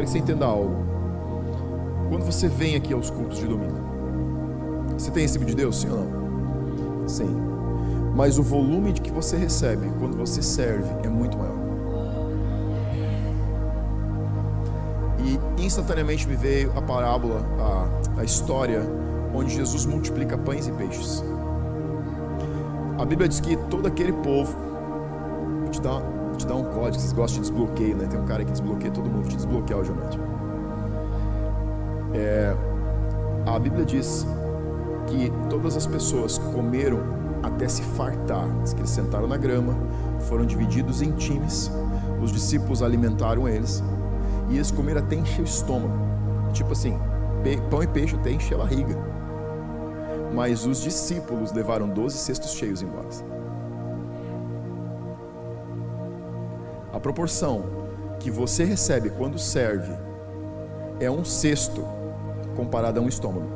quero que você entenda algo. Quando você vem aqui aos cultos de domingo, você tem recebido de Deus, sim ou não? Sim. Mas o volume de que você recebe quando você serve é muito maior. E instantaneamente me veio a parábola, a, a história onde Jesus multiplica pães e peixes. A Bíblia diz que todo aquele povo, vou te dar, te dar um código, vocês gostam de desbloqueio, né? Tem um cara que desbloqueia todo mundo, te desbloquear hoje à noite. É, a Bíblia diz que todas as pessoas comeram até se fartar, diz que eles sentaram na grama, foram divididos em times, os discípulos alimentaram eles, e eles comeram até encher o estômago, tipo assim, pão e peixe até encher a barriga. Mas os discípulos levaram doze cestos cheios embora. A proporção que você recebe quando serve é um cesto comparado a um estômago.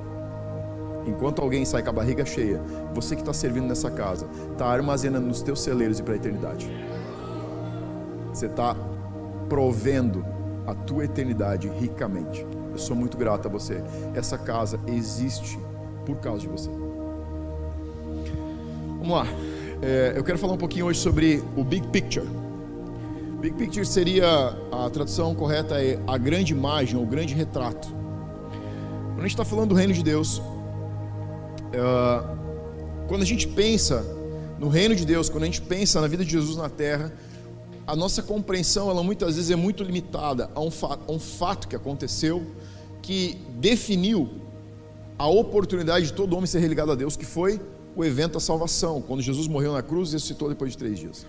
Enquanto alguém sai com a barriga cheia, você que está servindo nessa casa, está armazenando nos teus celeiros e para a eternidade. Você está provendo a tua eternidade ricamente. Eu sou muito grato a você. Essa casa existe por causa de você. Vamos lá. É, eu quero falar um pouquinho hoje sobre o Big Picture. Big Picture seria a tradução correta é a grande imagem, ou grande retrato. Quando a gente está falando do reino de Deus, é, quando a gente pensa no reino de Deus, quando a gente pensa na vida de Jesus na terra, a nossa compreensão, ela muitas vezes é muito limitada a um, a um fato que aconteceu, que definiu a oportunidade de todo homem ser religado a Deus, que foi o evento da salvação, quando Jesus morreu na cruz e ressuscitou depois de três dias.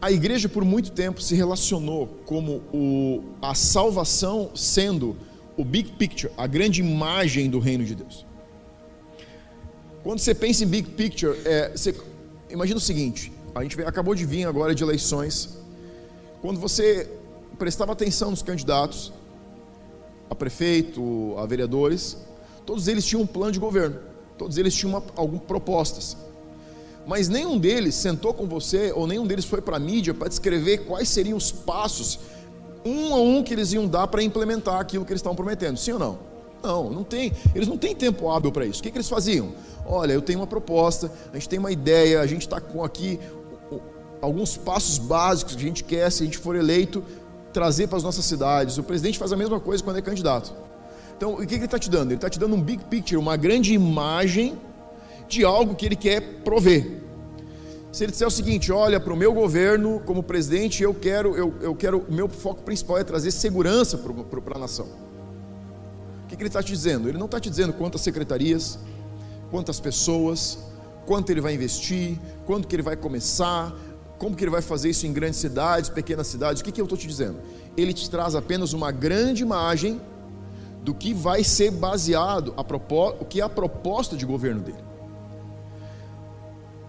A igreja por muito tempo se relacionou como o, a salvação sendo o big picture, a grande imagem do reino de Deus. Quando você pensa em big picture, é, você imagina o seguinte: a gente acabou de vir agora de eleições. Quando você prestava atenção nos candidatos, a prefeito, a vereadores, todos eles tinham um plano de governo, todos eles tinham uma, algumas propostas. Mas nenhum deles sentou com você, ou nenhum deles foi para a mídia para descrever quais seriam os passos, um a um, que eles iam dar para implementar aquilo que eles estavam prometendo. Sim ou não? Não, não tem. Eles não têm tempo hábil para isso. O que, que eles faziam? Olha, eu tenho uma proposta, a gente tem uma ideia, a gente está com aqui alguns passos básicos que a gente quer, se a gente for eleito, trazer para as nossas cidades. O presidente faz a mesma coisa quando é candidato. Então, o que ele está te dando? Ele está te dando um big picture, uma grande imagem de algo que ele quer prover. Se ele disser o seguinte, olha, para o meu governo, como presidente, eu quero, eu, eu quero, o meu foco principal é trazer segurança para a nação. O que, que ele está te dizendo? Ele não está te dizendo quantas secretarias, quantas pessoas, quanto ele vai investir, quanto que ele vai começar, como que ele vai fazer isso em grandes cidades, pequenas cidades? O que, que eu estou te dizendo? Ele te traz apenas uma grande imagem do que vai ser baseado, a o que é a proposta de governo dele.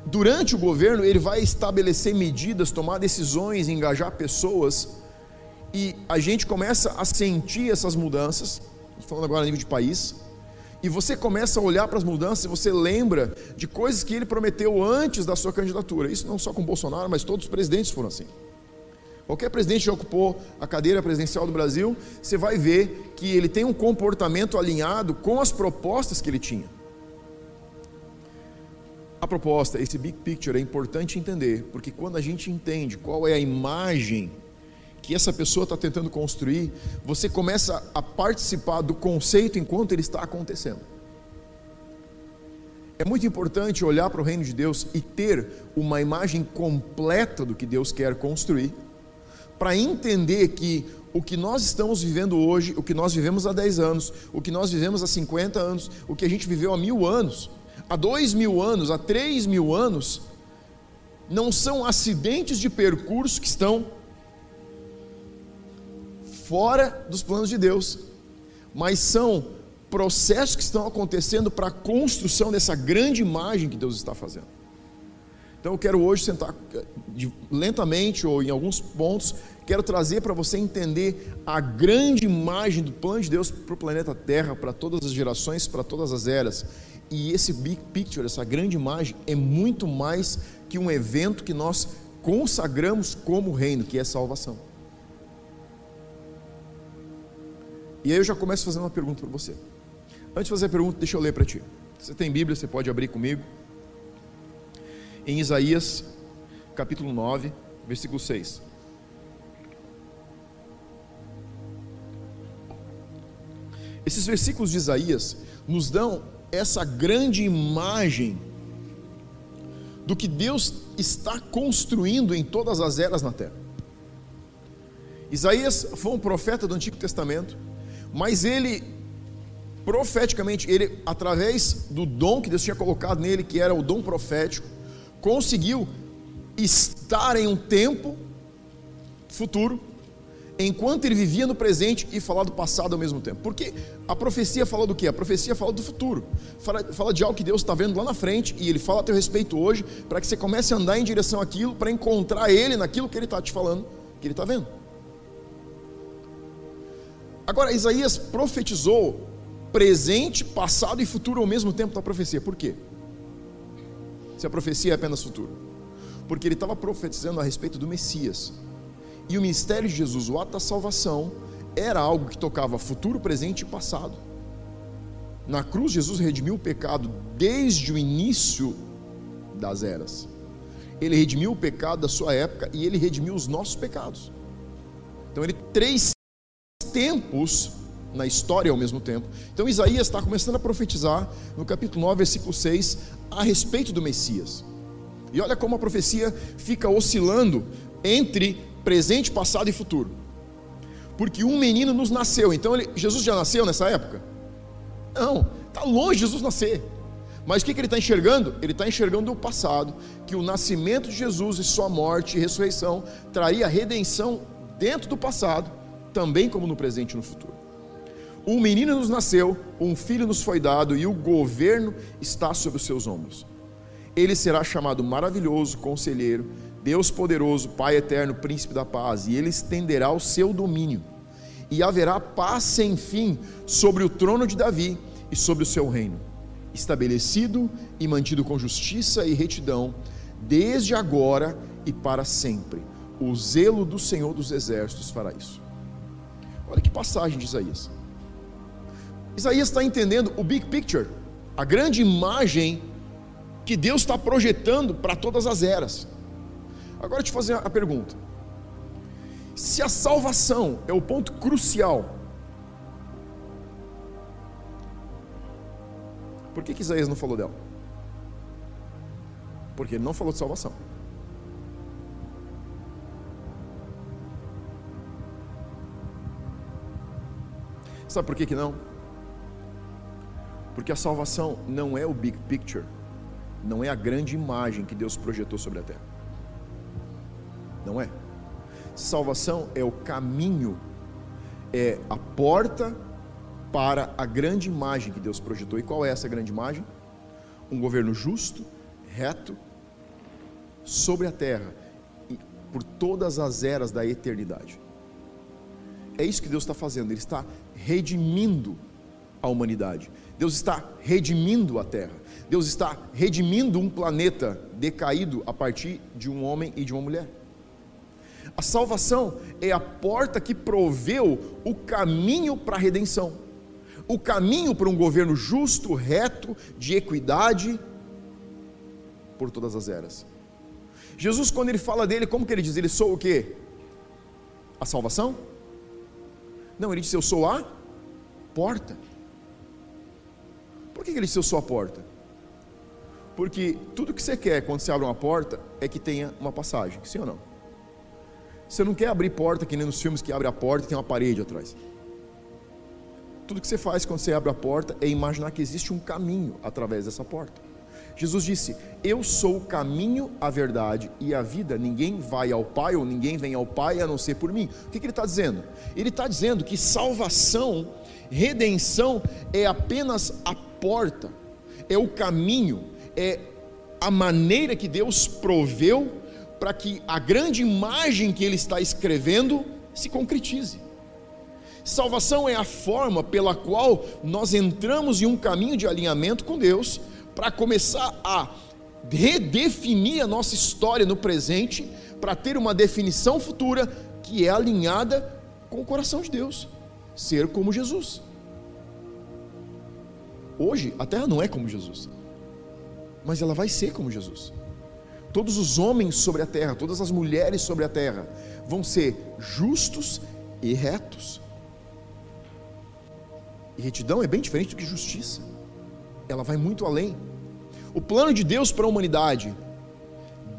Durante o governo, ele vai estabelecer medidas, tomar decisões, engajar pessoas, e a gente começa a sentir essas mudanças, falando agora a nível de país, e você começa a olhar para as mudanças e você lembra de coisas que ele prometeu antes da sua candidatura. Isso não só com Bolsonaro, mas todos os presidentes foram assim. Qualquer presidente que ocupou a cadeira presidencial do Brasil, você vai ver que ele tem um comportamento alinhado com as propostas que ele tinha. A proposta, esse big picture é importante entender, porque quando a gente entende qual é a imagem que essa pessoa está tentando construir, você começa a participar do conceito enquanto ele está acontecendo. É muito importante olhar para o reino de Deus e ter uma imagem completa do que Deus quer construir, para entender que o que nós estamos vivendo hoje, o que nós vivemos há 10 anos, o que nós vivemos há 50 anos, o que a gente viveu há mil anos, há dois mil anos, há três mil anos, não são acidentes de percurso que estão fora dos planos de Deus, mas são processos que estão acontecendo para a construção dessa grande imagem que Deus está fazendo. Então eu quero hoje sentar lentamente ou em alguns pontos, quero trazer para você entender a grande imagem do plano de Deus para o planeta Terra, para todas as gerações, para todas as eras. E esse big picture, essa grande imagem, é muito mais que um evento que nós consagramos como reino, que é salvação. E aí eu já começo fazendo uma pergunta para você. Antes de fazer a pergunta, deixa eu ler para ti. Você tem Bíblia, você pode abrir comigo. Em Isaías, capítulo 9, versículo 6. Esses versículos de Isaías nos dão essa grande imagem do que Deus está construindo em todas as eras na terra. Isaías foi um profeta do Antigo Testamento, mas ele profeticamente, ele através do dom que Deus tinha colocado nele, que era o dom profético, conseguiu estar em um tempo futuro enquanto ele vivia no presente e falar do passado ao mesmo tempo. Porque a profecia fala do que? A profecia fala do futuro. Fala, fala de algo que Deus está vendo lá na frente e ele fala a teu respeito hoje para que você comece a andar em direção àquilo, para encontrar ele naquilo que ele está te falando, que ele está vendo. Agora, Isaías profetizou presente, passado e futuro ao mesmo tempo da profecia. Por quê? Se a profecia é apenas futuro. Porque ele estava profetizando a respeito do Messias e o ministério de Jesus, o ato da salvação, era algo que tocava futuro, presente e passado. Na cruz, Jesus redimiu o pecado desde o início das eras. Ele redimiu o pecado da sua época e ele redimiu os nossos pecados. Então, ele três tempos na história ao mesmo tempo. Então, Isaías está começando a profetizar no capítulo 9, versículo 6, a respeito do Messias. E olha como a profecia fica oscilando entre presente, passado e futuro. Porque um menino nos nasceu. Então ele, Jesus já nasceu nessa época? Não, está longe Jesus nascer. Mas o que, que ele está enxergando? Ele está enxergando o passado, que o nascimento de Jesus e sua morte e ressurreição traria redenção dentro do passado, também como no presente e no futuro. Um menino nos nasceu, um filho nos foi dado e o governo está sobre os seus ombros. Ele será chamado maravilhoso, conselheiro, Deus poderoso, Pai eterno, príncipe da paz, e ele estenderá o seu domínio, e haverá paz sem fim sobre o trono de Davi e sobre o seu reino, estabelecido e mantido com justiça e retidão, desde agora e para sempre. O zelo do Senhor dos exércitos fará isso. Olha que passagem de Isaías. Isaías está entendendo o big picture, a grande imagem que Deus está projetando para todas as eras. Agora te fazer a pergunta: se a salvação é o ponto crucial, por que, que Isaías não falou dela? Porque ele não falou de salvação. Sabe por que, que não? Porque a salvação não é o big picture, não é a grande imagem que Deus projetou sobre a terra não é? Salvação é o caminho, é a porta para a grande imagem que Deus projetou. E qual é essa grande imagem? Um governo justo, reto, sobre a terra, por todas as eras da eternidade. É isso que Deus está fazendo, Ele está redimindo a humanidade. Deus está redimindo a terra. Deus está redimindo um planeta decaído a partir de um homem e de uma mulher. A salvação é a porta que proveu o caminho para a redenção, o caminho para um governo justo, reto, de equidade por todas as eras. Jesus, quando ele fala dele, como que ele diz? Ele sou o quê? A salvação? Não, ele disse: Eu sou a porta. Por que ele disse: Eu sou a porta? Porque tudo que você quer quando você abre uma porta é que tenha uma passagem, sim ou não? Você não quer abrir porta que nem nos filmes que abre a porta e tem uma parede atrás. Tudo que você faz quando você abre a porta é imaginar que existe um caminho através dessa porta. Jesus disse: Eu sou o caminho, a verdade e a vida. Ninguém vai ao Pai ou ninguém vem ao Pai a não ser por mim. O que, que ele está dizendo? Ele está dizendo que salvação, redenção é apenas a porta, é o caminho, é a maneira que Deus proveu para que a grande imagem que ele está escrevendo se concretize. Salvação é a forma pela qual nós entramos em um caminho de alinhamento com Deus para começar a redefinir a nossa história no presente, para ter uma definição futura que é alinhada com o coração de Deus. ser como Jesus. Hoje, a terra não é como Jesus, mas ela vai ser como Jesus. Todos os homens sobre a terra, todas as mulheres sobre a terra, vão ser justos e retos. E retidão é bem diferente do que justiça, ela vai muito além. O plano de Deus para a humanidade,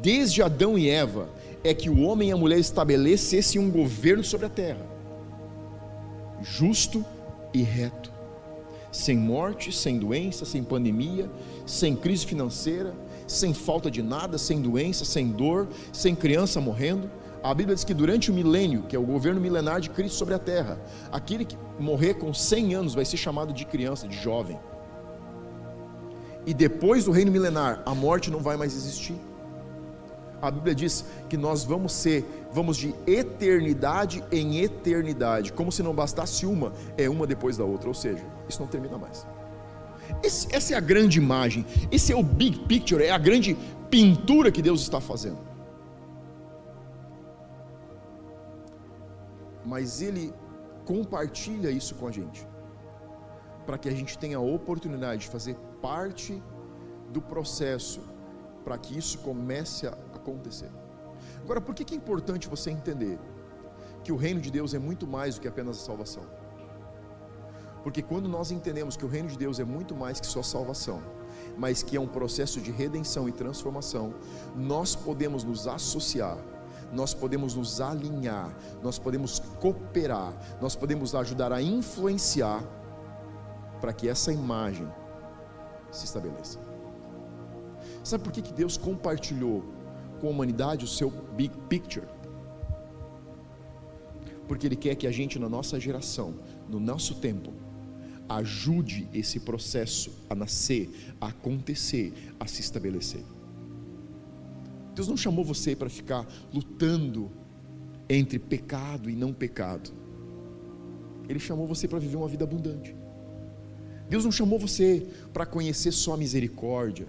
desde Adão e Eva, é que o homem e a mulher estabelecessem um governo sobre a terra, justo e reto, sem morte, sem doença, sem pandemia, sem crise financeira, sem falta de nada, sem doença, sem dor, sem criança morrendo. A Bíblia diz que durante o milênio, que é o governo milenar de Cristo sobre a terra, aquele que morrer com 100 anos vai ser chamado de criança, de jovem. E depois do reino milenar, a morte não vai mais existir. A Bíblia diz que nós vamos ser, vamos de eternidade em eternidade, como se não bastasse uma, é uma depois da outra, ou seja, isso não termina mais. Esse, essa é a grande imagem, esse é o big picture, é a grande pintura que Deus está fazendo. Mas Ele compartilha isso com a gente, para que a gente tenha a oportunidade de fazer parte do processo, para que isso comece a acontecer. Agora, por que é importante você entender que o reino de Deus é muito mais do que apenas a salvação? Porque quando nós entendemos que o reino de Deus é muito mais que só salvação, mas que é um processo de redenção e transformação, nós podemos nos associar, nós podemos nos alinhar, nós podemos cooperar, nós podemos ajudar a influenciar para que essa imagem se estabeleça. Sabe por que, que Deus compartilhou com a humanidade o seu big picture? Porque Ele quer que a gente, na nossa geração, no nosso tempo, ajude esse processo a nascer, a acontecer, a se estabelecer. Deus não chamou você para ficar lutando entre pecado e não pecado. Ele chamou você para viver uma vida abundante. Deus não chamou você para conhecer só a misericórdia.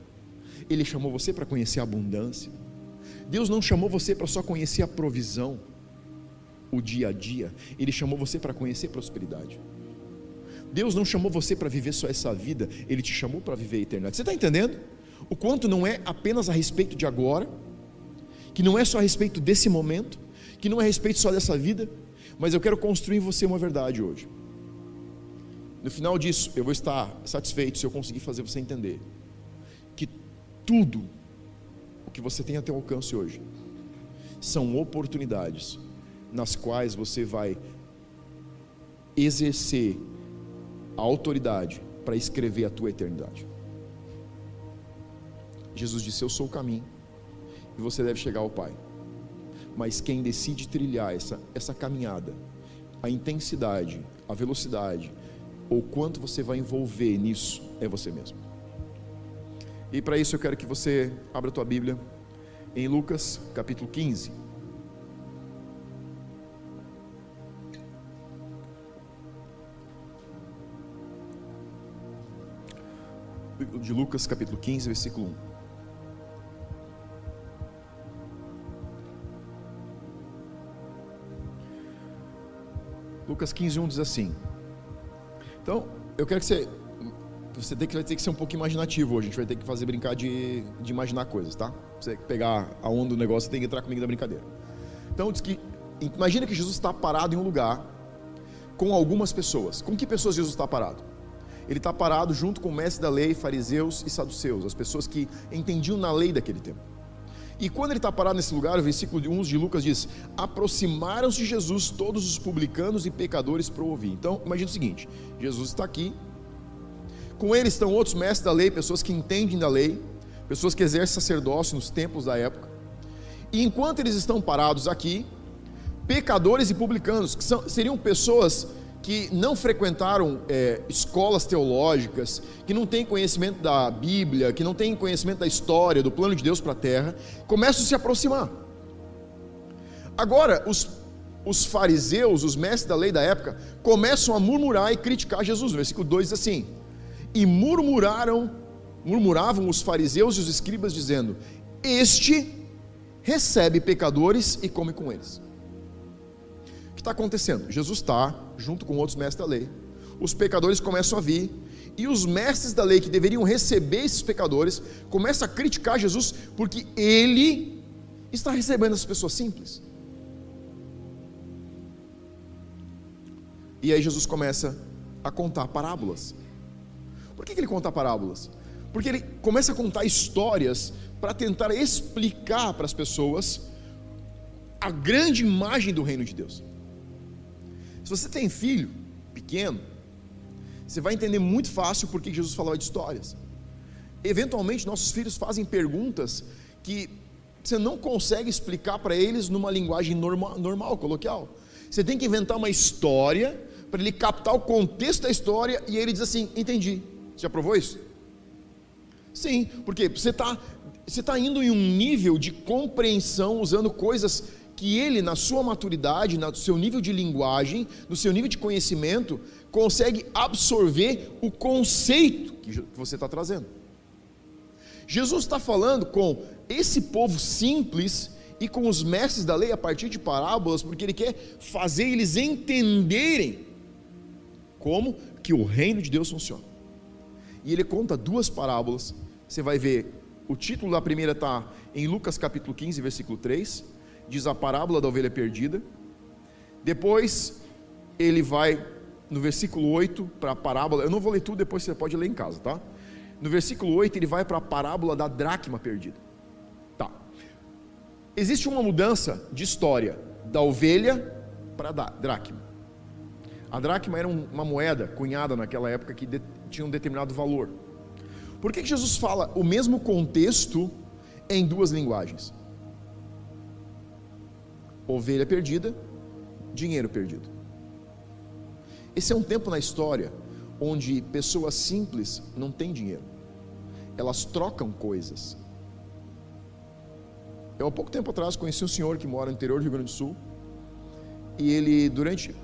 Ele chamou você para conhecer a abundância. Deus não chamou você para só conhecer a provisão, o dia a dia. Ele chamou você para conhecer prosperidade. Deus não chamou você para viver só essa vida, Ele te chamou para viver a eternidade. Você está entendendo? O quanto não é apenas a respeito de agora, que não é só a respeito desse momento, que não é a respeito só dessa vida, mas eu quero construir em você uma verdade hoje. No final disso, eu vou estar satisfeito se eu conseguir fazer você entender que tudo o que você tem a teu alcance hoje são oportunidades nas quais você vai exercer a autoridade para escrever a tua eternidade. Jesus disse: Eu sou o caminho e você deve chegar ao Pai. Mas quem decide trilhar essa, essa caminhada, a intensidade, a velocidade, ou quanto você vai envolver nisso, é você mesmo. E para isso eu quero que você abra a tua Bíblia em Lucas capítulo 15. De Lucas, capítulo 15, versículo 1. Lucas 15, 1 diz assim. Então, eu quero que você. Você tem que, vai ter que ser um pouco imaginativo hoje. A gente vai ter que fazer brincar de, de imaginar coisas, tá? Você pegar a onda do negócio, você tem que entrar comigo na brincadeira. Então, diz que. Imagina que Jesus está parado em um lugar com algumas pessoas. Com que pessoas Jesus está parado? Ele está parado junto com o mestre da lei, fariseus e saduceus, as pessoas que entendiam na lei daquele tempo. E quando ele está parado nesse lugar, o versículo 1 de Lucas diz: Aproximaram-se de Jesus todos os publicanos e pecadores para ouvir. Então, imagina o seguinte: Jesus está aqui, com ele estão outros mestres da lei, pessoas que entendem da lei, pessoas que exercem sacerdócio nos templos da época. E enquanto eles estão parados aqui, pecadores e publicanos, que são, seriam pessoas que não frequentaram é, escolas teológicas, que não têm conhecimento da Bíblia, que não têm conhecimento da história, do plano de Deus para a terra, começam a se aproximar. Agora, os, os fariseus, os mestres da lei da época, começam a murmurar e criticar Jesus. Versículo 2 diz assim: E murmuraram, murmuravam os fariseus e os escribas, dizendo: Este recebe pecadores e come com eles que está acontecendo? Jesus está junto com outros mestres da lei. Os pecadores começam a vir e os mestres da lei que deveriam receber esses pecadores começam a criticar Jesus porque ele está recebendo essas pessoas simples. E aí Jesus começa a contar parábolas. Por que, que ele conta parábolas? Porque ele começa a contar histórias para tentar explicar para as pessoas a grande imagem do reino de Deus. Se você tem filho pequeno, você vai entender muito fácil por que Jesus falava de histórias. Eventualmente, nossos filhos fazem perguntas que você não consegue explicar para eles numa linguagem normal, normal, coloquial. Você tem que inventar uma história para ele captar o contexto da história e ele diz assim: Entendi. Você já provou isso? Sim, porque você está você tá indo em um nível de compreensão usando coisas que ele, na sua maturidade, no seu nível de linguagem, no seu nível de conhecimento, consegue absorver o conceito que você está trazendo. Jesus está falando com esse povo simples e com os mestres da lei a partir de parábolas, porque ele quer fazer eles entenderem como que o reino de Deus funciona. E ele conta duas parábolas. Você vai ver, o título da primeira está em Lucas capítulo 15, versículo 3, diz a parábola da ovelha perdida. Depois ele vai no versículo 8 para a parábola, eu não vou ler tudo, depois você pode ler em casa, tá? No versículo 8 ele vai para a parábola da dracma perdida. Tá. Existe uma mudança de história da ovelha para a dracma. A dracma era uma moeda cunhada naquela época que tinha um determinado valor. Por que, que Jesus fala o mesmo contexto em duas linguagens? Ovelha perdida, dinheiro perdido. Esse é um tempo na história onde pessoas simples não têm dinheiro, elas trocam coisas. Eu há pouco tempo atrás conheci um senhor que mora no interior do Rio Grande do Sul e ele, durante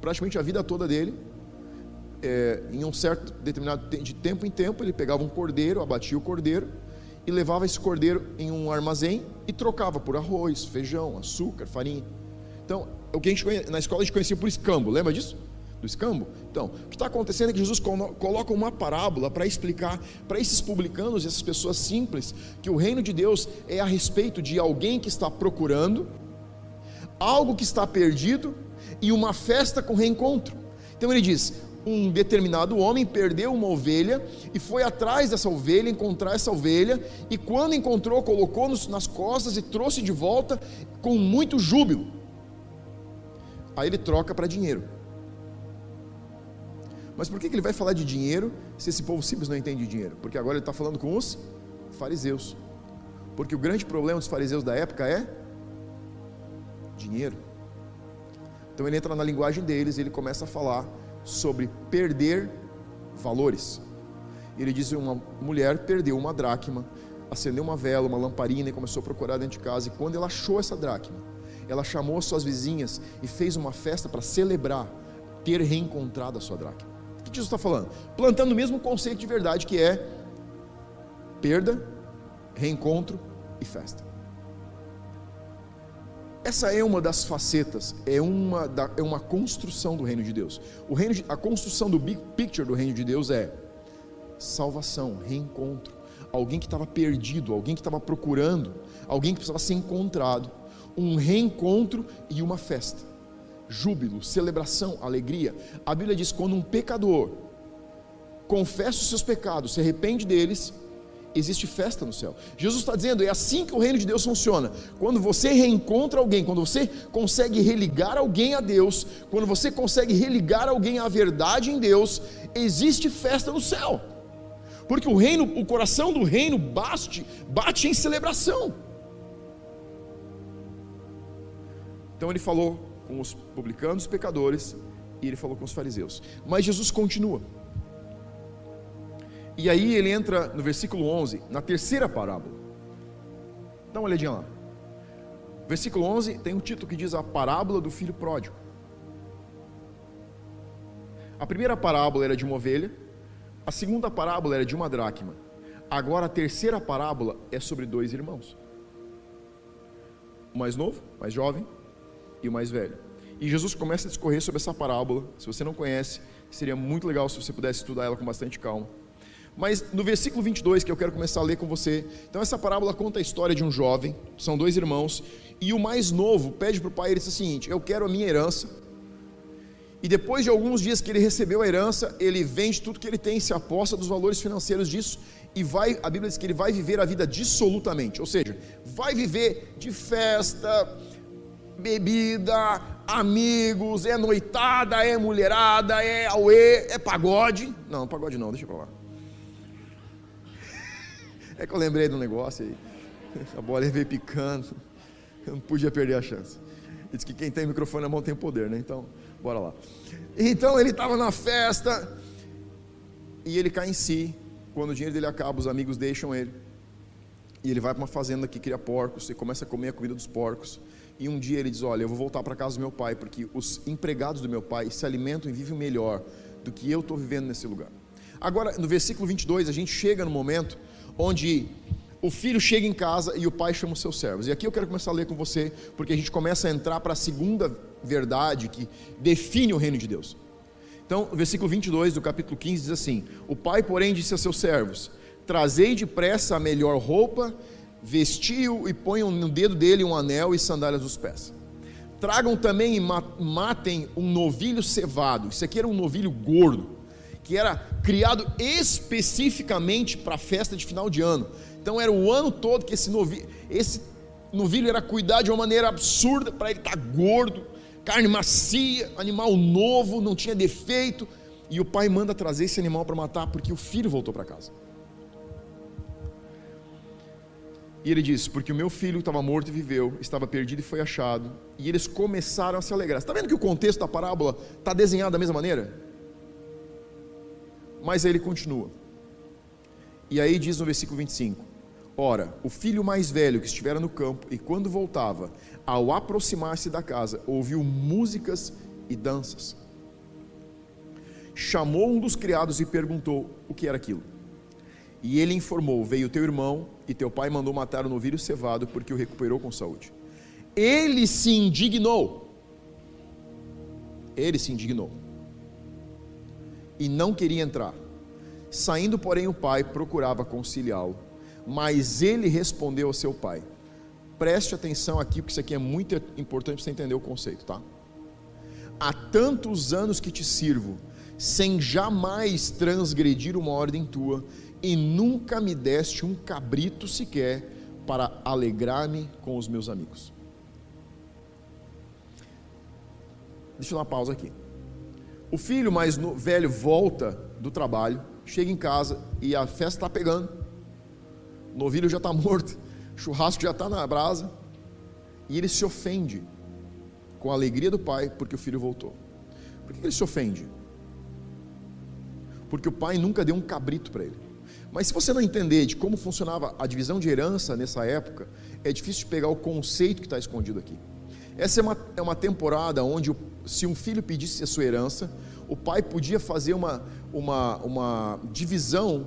praticamente a vida toda dele, é, em um certo determinado de tempo em tempo, ele pegava um cordeiro, abatia o cordeiro e levava esse cordeiro em um armazém e trocava por arroz, feijão, açúcar, farinha. Então, o que a gente na escola a gente conhecia por escambo, lembra disso? Do escambo? Então, o que está acontecendo é que Jesus coloca uma parábola para explicar para esses publicanos e essas pessoas simples que o reino de Deus é a respeito de alguém que está procurando algo que está perdido e uma festa com reencontro. Então ele diz: um determinado homem perdeu uma ovelha e foi atrás dessa ovelha, encontrar essa ovelha, e quando encontrou, colocou nas costas e trouxe de volta com muito júbilo. Aí ele troca para dinheiro. Mas por que ele vai falar de dinheiro se esse povo simples não entende dinheiro? Porque agora ele está falando com os fariseus. Porque o grande problema dos fariseus da época é dinheiro. Então ele entra na linguagem deles e ele começa a falar sobre perder valores. Ele diz que uma mulher perdeu uma dracma, acendeu uma vela, uma lamparina e começou a procurar dentro de casa. E quando ela achou essa dracma, ela chamou as suas vizinhas e fez uma festa para celebrar ter reencontrado a sua dracma. O que Jesus está falando? Plantando o mesmo conceito de verdade que é perda, reencontro e festa. Essa é uma das facetas, é uma, da, é uma construção do reino de Deus. O reino de, a construção do big picture do reino de Deus é salvação, reencontro. Alguém que estava perdido, alguém que estava procurando, alguém que precisava ser encontrado. Um reencontro e uma festa. Júbilo, celebração, alegria. A Bíblia diz: quando um pecador confessa os seus pecados, se arrepende deles, existe festa no céu. Jesus está dizendo, é assim que o reino de Deus funciona. Quando você reencontra alguém, quando você consegue religar alguém a Deus, quando você consegue religar alguém à verdade em Deus, existe festa no céu. Porque o reino, o coração do reino bate, bate em celebração. Então ele falou com os publicanos, os pecadores, e ele falou com os fariseus. Mas Jesus continua. E aí ele entra no versículo 11, na terceira parábola. Dá uma olhadinha lá. Versículo 11 tem um título que diz a parábola do filho pródigo. A primeira parábola era de uma ovelha, a segunda parábola era de uma dracma. Agora a terceira parábola é sobre dois irmãos. O mais novo, mais jovem, e o mais velho. E Jesus começa a discorrer sobre essa parábola. Se você não conhece, seria muito legal se você pudesse estudar ela com bastante calma. Mas no versículo 22, que eu quero começar a ler com você, então essa parábola conta a história de um jovem, são dois irmãos, e o mais novo pede para o pai, ele diz o seguinte: Eu quero a minha herança. E depois de alguns dias que ele recebeu a herança, ele vende tudo que ele tem, se aposta dos valores financeiros disso e vai, a Bíblia diz que ele vai viver a vida dissolutamente, ou seja, vai viver de festa, bebida, amigos, é noitada, é mulherada, é auê, é pagode. Não, pagode não, deixa eu falar. É que eu lembrei do negócio aí. A bola veio picando. Eu não podia perder a chance. Diz que quem tem microfone na mão tem poder, né? Então, bora lá. Então ele estava na festa e ele cai em si. Quando o dinheiro dele acaba, os amigos deixam ele. E ele vai para uma fazenda que cria porcos e começa a comer a comida dos porcos. E um dia ele diz: Olha, eu vou voltar para casa do meu pai, porque os empregados do meu pai se alimentam e vivem melhor do que eu estou vivendo nesse lugar. Agora, no versículo 22, a gente chega no momento onde o filho chega em casa e o pai chama os seus servos. E aqui eu quero começar a ler com você, porque a gente começa a entrar para a segunda verdade que define o reino de Deus. Então, o versículo 22 do capítulo 15 diz assim: O pai, porém, disse a seus servos: Trazei depressa a melhor roupa, vestiu e ponham no dedo dele um anel e sandálias dos pés. Tragam também e matem um novilho cevado. Isso aqui era um novilho gordo que era criado especificamente para a festa de final de ano. Então era o ano todo que esse novilho, esse novilho era cuidado de uma maneira absurda para ele estar tá gordo, carne macia, animal novo, não tinha defeito. E o pai manda trazer esse animal para matar porque o filho voltou para casa. E ele diz: Porque o meu filho estava morto e viveu, estava perdido e foi achado. E eles começaram a se alegrar. Está vendo que o contexto da parábola está desenhado da mesma maneira? Mas ele continua. E aí diz no versículo 25: Ora, o filho mais velho que estivera no campo, e quando voltava, ao aproximar-se da casa, ouviu músicas e danças. Chamou um dos criados e perguntou o que era aquilo. E ele informou: Veio teu irmão, e teu pai mandou matar o novilho cevado, porque o recuperou com saúde. Ele se indignou. Ele se indignou e não queria entrar. Saindo, porém, o pai procurava conciliá-lo, mas ele respondeu ao seu pai: Preste atenção aqui, porque isso aqui é muito importante para você entender o conceito, tá? Há tantos anos que te sirvo, sem jamais transgredir uma ordem tua, e nunca me deste um cabrito sequer para alegrar-me com os meus amigos. Deixa eu dar uma pausa aqui. O filho mais velho volta do trabalho, chega em casa e a festa está pegando. O novilho já está morto, o churrasco já está na brasa. E ele se ofende com a alegria do pai porque o filho voltou. Por que ele se ofende? Porque o pai nunca deu um cabrito para ele. Mas se você não entender de como funcionava a divisão de herança nessa época, é difícil pegar o conceito que está escondido aqui. Essa é uma, é uma temporada onde, se um filho pedisse a sua herança, o pai podia fazer uma, uma, uma divisão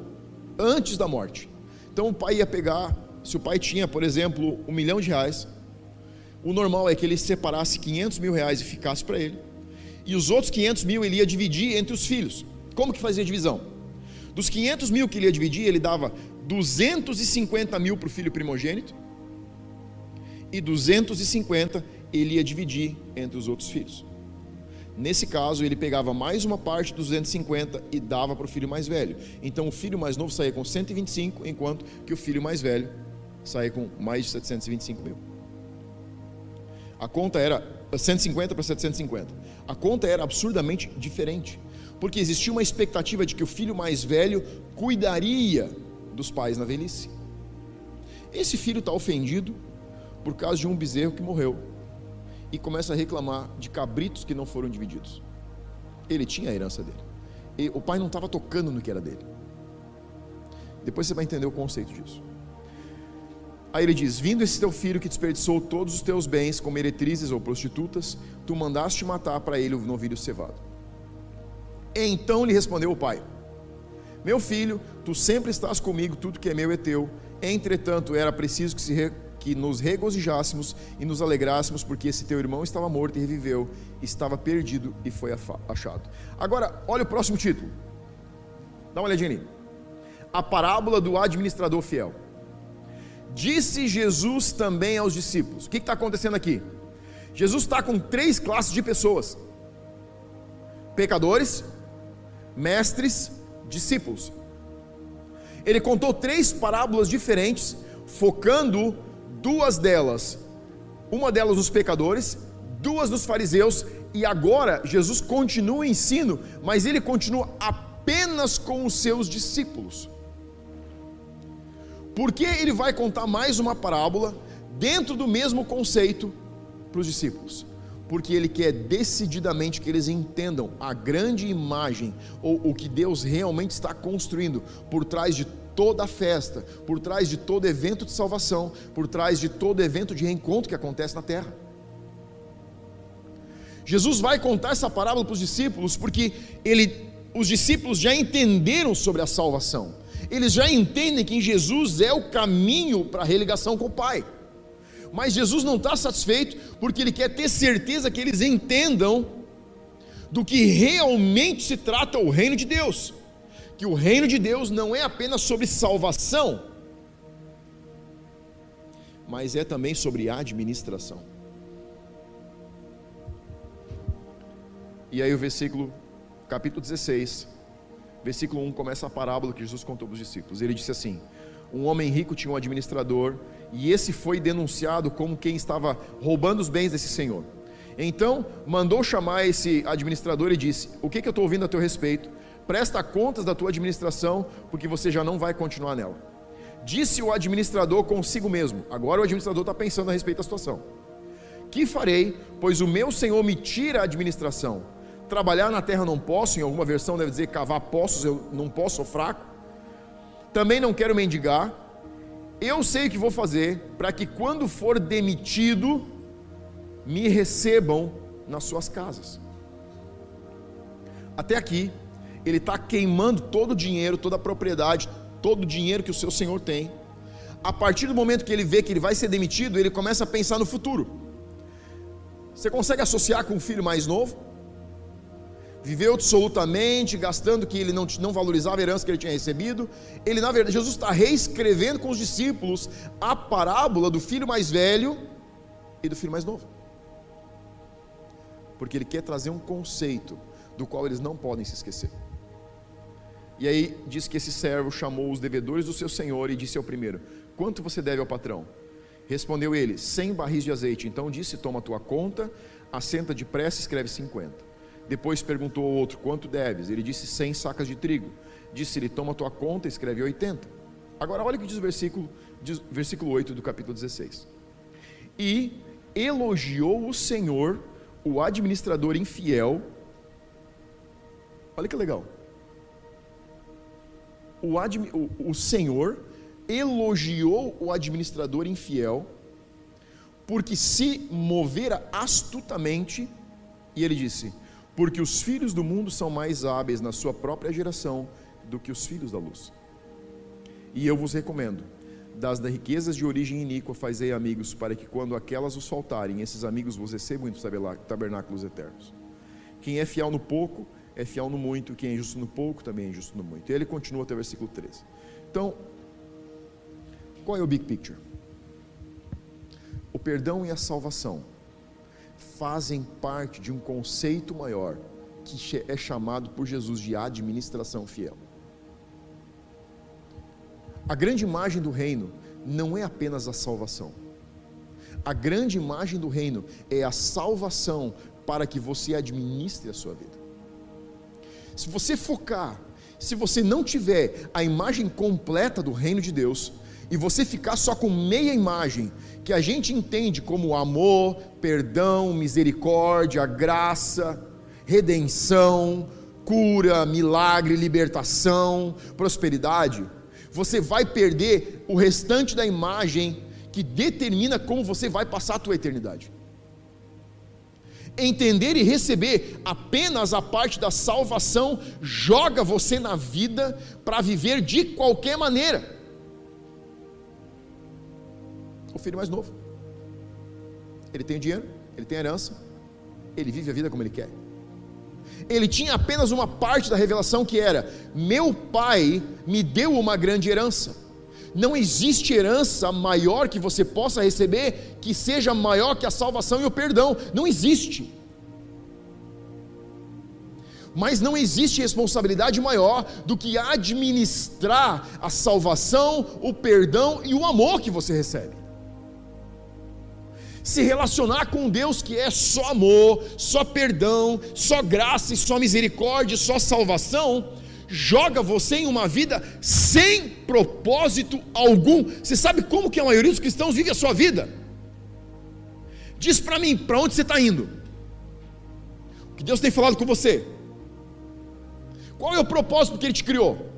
antes da morte. Então o pai ia pegar, se o pai tinha, por exemplo, um milhão de reais, o normal é que ele separasse 500 mil reais e ficasse para ele, e os outros 500 mil ele ia dividir entre os filhos. Como que fazia a divisão? Dos 500 mil que ele ia dividir, ele dava 250 mil para o filho primogênito, e 250 ele ia dividir entre os outros filhos. Nesse caso, ele pegava mais uma parte dos 250 e dava para o filho mais velho. Então, o filho mais novo saía com 125, enquanto que o filho mais velho saía com mais de 725 mil. A conta era 150 para 750. A conta era absurdamente diferente, porque existia uma expectativa de que o filho mais velho cuidaria dos pais na velhice. Esse filho está ofendido por causa de um bezerro que morreu e começa a reclamar de cabritos que não foram divididos. Ele tinha a herança dele. E o pai não estava tocando no que era dele. Depois você vai entender o conceito disso. Aí ele diz: Vindo esse teu filho que desperdiçou todos os teus bens com meretrizes ou prostitutas, tu mandaste matar para ele o novilho cevado. Então lhe respondeu o pai: Meu filho, tu sempre estás comigo, tudo que é meu é teu. Entretanto, era preciso que se que nos regozijássemos e nos alegrássemos, porque esse teu irmão estava morto e reviveu, estava perdido e foi achado. Agora, olha o próximo título. Dá uma olhadinha ali. A parábola do administrador fiel. Disse Jesus também aos discípulos: O que está acontecendo aqui? Jesus está com três classes de pessoas: pecadores, mestres, discípulos. Ele contou três parábolas diferentes, focando duas delas, uma delas nos pecadores, duas nos fariseus, e agora Jesus continua o ensino, mas ele continua apenas com os seus discípulos. Porque ele vai contar mais uma parábola dentro do mesmo conceito para os discípulos? Porque ele quer decididamente que eles entendam a grande imagem ou o que Deus realmente está construindo por trás de toda festa, por trás de todo evento de salvação, por trás de todo evento de reencontro que acontece na terra. Jesus vai contar essa parábola para os discípulos porque ele, os discípulos já entenderam sobre a salvação eles já entendem que Jesus é o caminho para a religação com o Pai. Mas Jesus não está satisfeito, porque Ele quer ter certeza que eles entendam do que realmente se trata o reino de Deus. Que o reino de Deus não é apenas sobre salvação, mas é também sobre administração. E aí o versículo, capítulo 16, Versículo 1 começa a parábola que Jesus contou para os discípulos. Ele disse assim: Um homem rico tinha um administrador, e esse foi denunciado como quem estava roubando os bens desse senhor. Então mandou chamar esse administrador e disse: O que, que eu estou ouvindo a teu respeito? Presta contas da tua administração, porque você já não vai continuar nela. Disse o administrador consigo mesmo. Agora o administrador está pensando a respeito da situação. Que farei, pois o meu senhor me tira a administração? Trabalhar na terra não posso, em alguma versão deve dizer cavar poços, eu não posso, sou fraco. Também não quero mendigar. Eu sei o que vou fazer para que quando for demitido, me recebam nas suas casas. Até aqui, ele está queimando todo o dinheiro, toda a propriedade, todo o dinheiro que o seu senhor tem. A partir do momento que ele vê que ele vai ser demitido, ele começa a pensar no futuro. Você consegue associar com o filho mais novo? viveu absolutamente, gastando que ele não, não valorizava a herança que ele tinha recebido. Ele, na verdade, Jesus está reescrevendo com os discípulos a parábola do filho mais velho e do filho mais novo. Porque ele quer trazer um conceito do qual eles não podem se esquecer. E aí diz que esse servo chamou os devedores do seu senhor e disse ao primeiro: Quanto você deve ao patrão? Respondeu ele: Cem barris de azeite. Então disse: Toma a tua conta, assenta depressa e escreve cinquenta. Depois perguntou ao outro: Quanto deves? Ele disse: Cem sacas de trigo. Disse-lhe: Toma tua conta e escreve 80. Agora, olha o que diz o versículo, diz, versículo 8 do capítulo 16. E elogiou o Senhor, o administrador infiel. Olha que legal. O, o, o Senhor elogiou o administrador infiel, porque se movera astutamente, e ele disse: porque os filhos do mundo são mais hábeis na sua própria geração do que os filhos da luz. E eu vos recomendo, das riquezas de origem iníqua fazei amigos, para que quando aquelas os faltarem, esses amigos vos recebam os tabernáculos eternos. Quem é fiel no pouco, é fiel no muito, quem é justo no pouco, também é justo no muito. E ele continua até o versículo 13. Então, qual é o big picture? O perdão e a salvação fazem parte de um conceito maior que é chamado por Jesus de administração fiel. A grande imagem do reino não é apenas a salvação. A grande imagem do reino é a salvação para que você administre a sua vida. Se você focar, se você não tiver a imagem completa do reino de Deus, e você ficar só com meia imagem, que a gente entende como amor, perdão, misericórdia, graça, redenção, cura, milagre, libertação, prosperidade, você vai perder o restante da imagem que determina como você vai passar a tua eternidade. Entender e receber apenas a parte da salvação joga você na vida para viver de qualquer maneira. o filho mais novo. Ele tem dinheiro, ele tem herança, ele vive a vida como ele quer. Ele tinha apenas uma parte da revelação que era: meu pai me deu uma grande herança. Não existe herança maior que você possa receber que seja maior que a salvação e o perdão. Não existe. Mas não existe responsabilidade maior do que administrar a salvação, o perdão e o amor que você recebe se relacionar com Deus que é só amor, só perdão, só graça e só misericórdia, só salvação, joga você em uma vida sem propósito algum. Você sabe como que a maioria dos cristãos vive a sua vida? Diz para mim, para onde você está indo? O que Deus tem falado com você? Qual é o propósito que Ele te criou?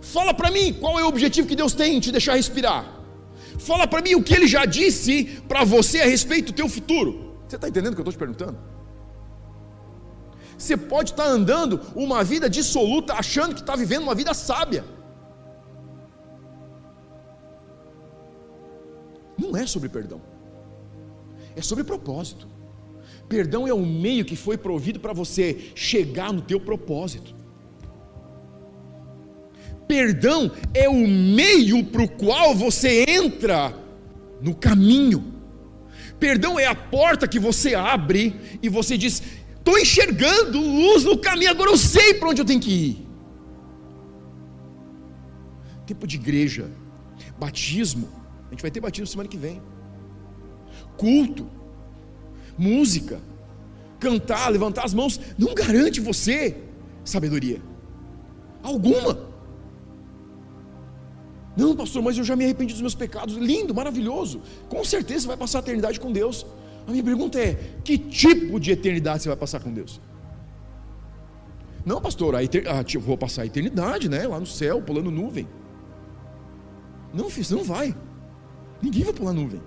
Fala para mim, qual é o objetivo que Deus tem em te deixar respirar? Fala para mim o que ele já disse para você a respeito do teu futuro. Você está entendendo o que eu estou te perguntando? Você pode estar andando uma vida dissoluta, achando que está vivendo uma vida sábia. Não é sobre perdão, é sobre propósito. Perdão é o meio que foi provido para você chegar no teu propósito. Perdão é o meio para o qual você entra no caminho. Perdão é a porta que você abre e você diz: estou enxergando luz no caminho, agora eu sei para onde eu tenho que ir. Tempo de igreja, batismo, a gente vai ter batismo semana que vem. Culto, música, cantar, levantar as mãos, não garante você sabedoria alguma. Não, pastor, mas eu já me arrependi dos meus pecados. Lindo, maravilhoso. Com certeza você vai passar a eternidade com Deus. A minha pergunta é: que tipo de eternidade você vai passar com Deus? Não, pastor, a eter... ah, tipo, vou passar a eternidade, né? Lá no céu, pulando nuvem. Não, filho, você não vai. Ninguém vai pular nuvem.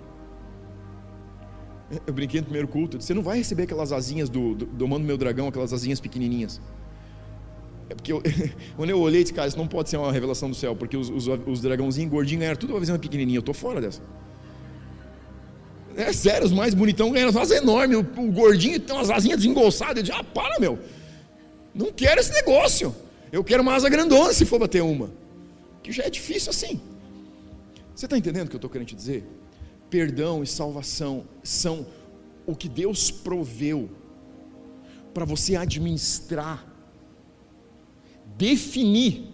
Eu brinquei no primeiro culto. Você não vai receber aquelas asinhas do, do, do Mano Meu Dragão, aquelas asinhas pequenininhas. É porque eu, quando eu olhei, disse, cara, isso não pode ser uma revelação do céu, porque os, os, os dragãozinhos gordinhos ganharam tudo uma vez pequenininha. Eu tô fora dessa. É sério, os mais bonitão ganharam as asas enormes. O, o, gordinho tem umas asinhas desengolçadas. Eu disse, ah, para, meu. Não quero esse negócio. Eu quero uma asa grandona se for bater uma. Que já é difícil assim. Você está entendendo o que eu estou querendo te dizer? Perdão e salvação são o que Deus proveu para você administrar definir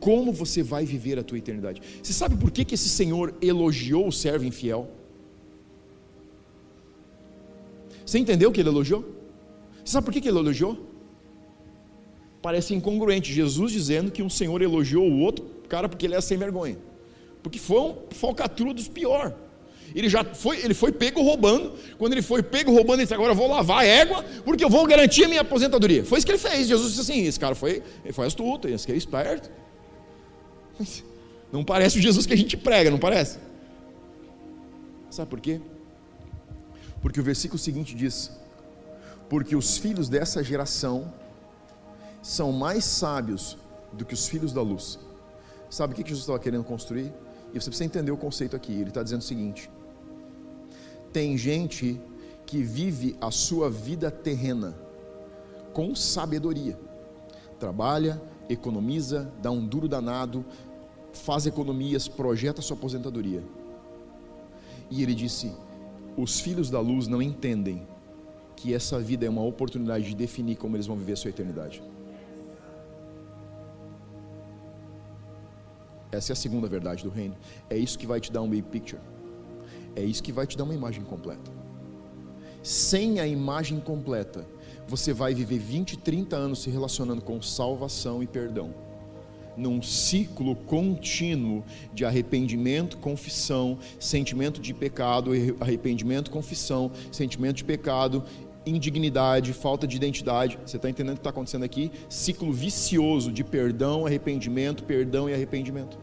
como você vai viver a tua eternidade. Você sabe por que, que esse Senhor elogiou o servo infiel? Você entendeu o que ele elogiou? Você sabe por que, ele elogiou? Parece incongruente Jesus dizendo que um Senhor elogiou o outro cara porque ele é sem vergonha. Porque foi um falcatrua dos pior. Ele já foi, ele foi pego roubando. Quando ele foi pego roubando, ele disse: Agora eu vou lavar a égua, porque eu vou garantir a minha aposentadoria. Foi isso que ele fez. Jesus disse assim: Esse cara foi, ele foi astuto, esse cara é esperto. Não parece o Jesus que a gente prega, não parece? Sabe por quê? Porque o versículo seguinte diz: Porque os filhos dessa geração são mais sábios do que os filhos da luz. Sabe o que Jesus estava querendo construir? E você precisa entender o conceito aqui. Ele está dizendo o seguinte: tem gente que vive a sua vida terrena com sabedoria. Trabalha, economiza, dá um duro danado, faz economias, projeta sua aposentadoria. E ele disse: os filhos da luz não entendem que essa vida é uma oportunidade de definir como eles vão viver a sua eternidade. Essa é a segunda verdade do reino. É isso que vai te dar um big picture. É isso que vai te dar uma imagem completa. Sem a imagem completa, você vai viver 20, 30 anos se relacionando com salvação e perdão. Num ciclo contínuo de arrependimento, confissão, sentimento de pecado, arrependimento, confissão, sentimento de pecado, indignidade, falta de identidade. Você está entendendo o que está acontecendo aqui? Ciclo vicioso de perdão, arrependimento, perdão e arrependimento.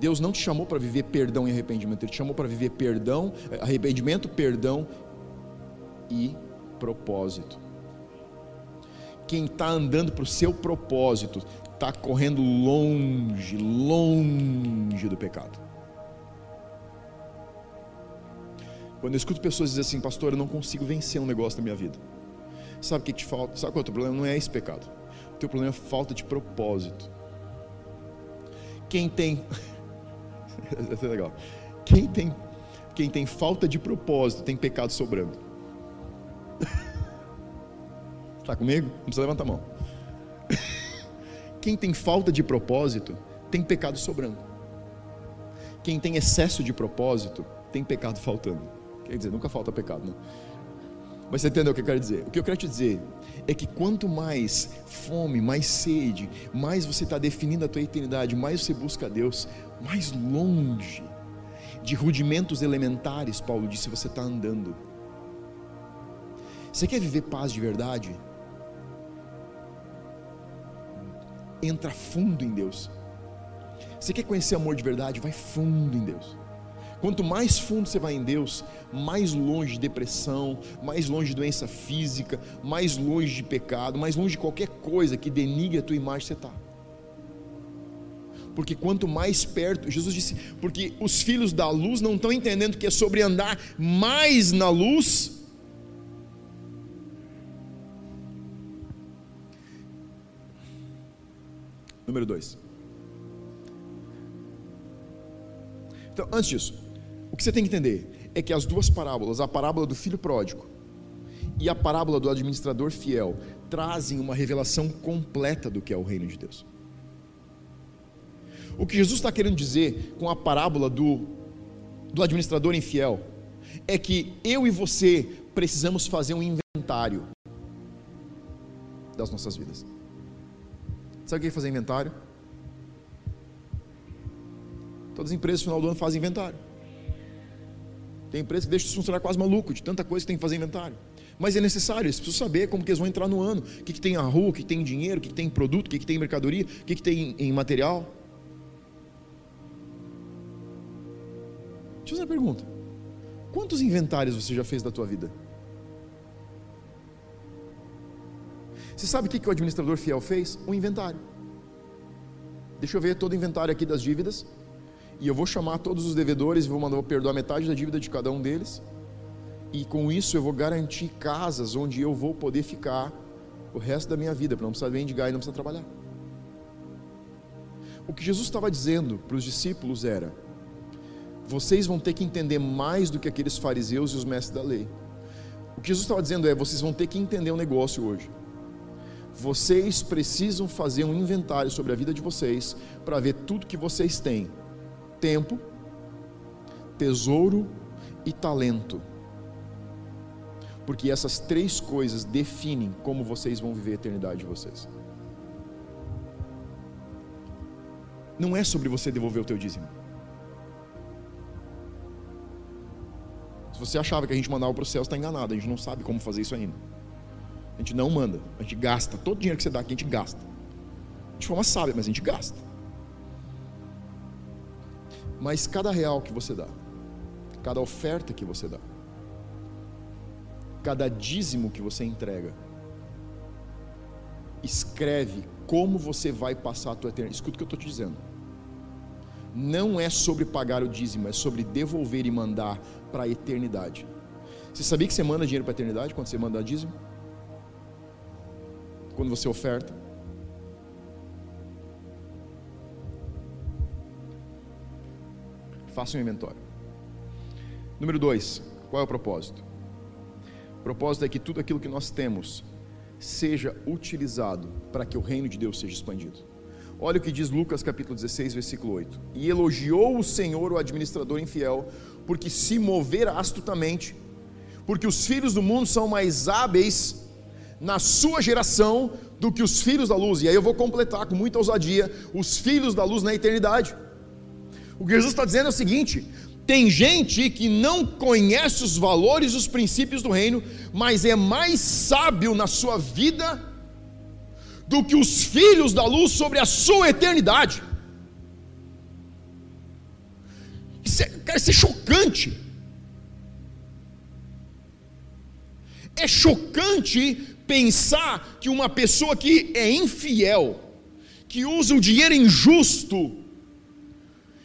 Deus não te chamou para viver perdão e arrependimento, Ele te chamou para viver perdão, eh, arrependimento, perdão e propósito. Quem está andando para o seu propósito está correndo longe, longe do pecado. Quando eu escuto pessoas dizer assim, pastor, eu não consigo vencer um negócio na minha vida. Sabe o que te falta? Sabe qual é o teu problema? Não é esse pecado. O teu problema é falta de propósito. Quem tem. Isso é legal. Quem tem, quem tem falta de propósito tem pecado sobrando. Está comigo? Não precisa levantar a mão. Quem tem falta de propósito tem pecado sobrando. Quem tem excesso de propósito tem pecado faltando. Quer dizer, nunca falta pecado, né? Mas você entendeu o que eu quero dizer? O que eu quero te dizer é que quanto mais fome, mais sede, mais você está definindo a tua eternidade, mais você busca Deus, mais longe de rudimentos elementares, Paulo disse, você está andando. Você quer viver paz de verdade? Entra fundo em Deus. Você quer conhecer amor de verdade? Vai fundo em Deus. Quanto mais fundo você vai em Deus, mais longe de depressão, mais longe de doença física, mais longe de pecado, mais longe de qualquer coisa que denigre a tua imagem você está. Porque quanto mais perto, Jesus disse, porque os filhos da luz não estão entendendo que é sobre andar mais na luz. Número dois. Então, antes disso, o que você tem que entender é que as duas parábolas, a parábola do filho pródigo e a parábola do administrador fiel, trazem uma revelação completa do que é o reino de Deus. O que Jesus está querendo dizer com a parábola do, do administrador infiel é que eu e você precisamos fazer um inventário das nossas vidas. Sabe o que é fazer inventário? Todas as empresas no final do ano fazem inventário. Tem empresas que deixam os funcionários quase malucos de tanta coisa que tem que fazer inventário. Mas é necessário, eles precisam saber como que eles vão entrar no ano, o que, que tem na rua, o que, que tem em dinheiro, o que, que tem em produto, o que, que tem em mercadoria, o que, que tem em, em material. Deixa eu fazer uma pergunta. Quantos inventários você já fez da tua vida? Você sabe o que, o administrador fiel fez? Um inventário. Deixa eu ver todo o inventário aqui das dívidas e eu vou chamar todos os devedores e vou mandar perdoar metade da dívida de cada um deles. E com isso eu vou garantir casas onde eu vou poder ficar o resto da minha vida, para não precisar mendigar e não precisar trabalhar. O que Jesus estava dizendo para os discípulos era: vocês vão ter que entender mais do que aqueles fariseus e os mestres da lei. O que Jesus estava dizendo é: vocês vão ter que entender o um negócio hoje. Vocês precisam fazer um inventário sobre a vida de vocês para ver tudo que vocês têm tempo, tesouro e talento. Porque essas três coisas definem como vocês vão viver a eternidade de vocês. Não é sobre você devolver o teu dízimo. Se você achava que a gente mandava para o céu, está enganado. A gente não sabe como fazer isso ainda. A gente não manda, a gente gasta. Todo o dinheiro que você dá aqui, a gente gasta. De forma sábia, mas a gente gasta. Mas cada real que você dá, cada oferta que você dá, cada dízimo que você entrega, escreve como você vai passar a tua eternidade. Escuta o que eu estou te dizendo. Não é sobre pagar o dízimo, é sobre devolver e mandar para a eternidade. Você sabia que você manda dinheiro para a eternidade quando você manda dízimo? Quando você oferta? Faça um inventório. Número dois, qual é o propósito? O propósito é que tudo aquilo que nós temos seja utilizado para que o reino de Deus seja expandido. Olha o que diz Lucas capítulo 16, versículo 8. E elogiou o Senhor o administrador infiel, porque se movera astutamente, porque os filhos do mundo são mais hábeis na sua geração do que os filhos da luz. E aí eu vou completar com muita ousadia: os filhos da luz na eternidade. O que Jesus está dizendo é o seguinte: tem gente que não conhece os valores, os princípios do reino, mas é mais sábio na sua vida do que os filhos da luz sobre a sua eternidade. Isso é, cara, isso é chocante. É chocante pensar que uma pessoa que é infiel, que usa o dinheiro injusto,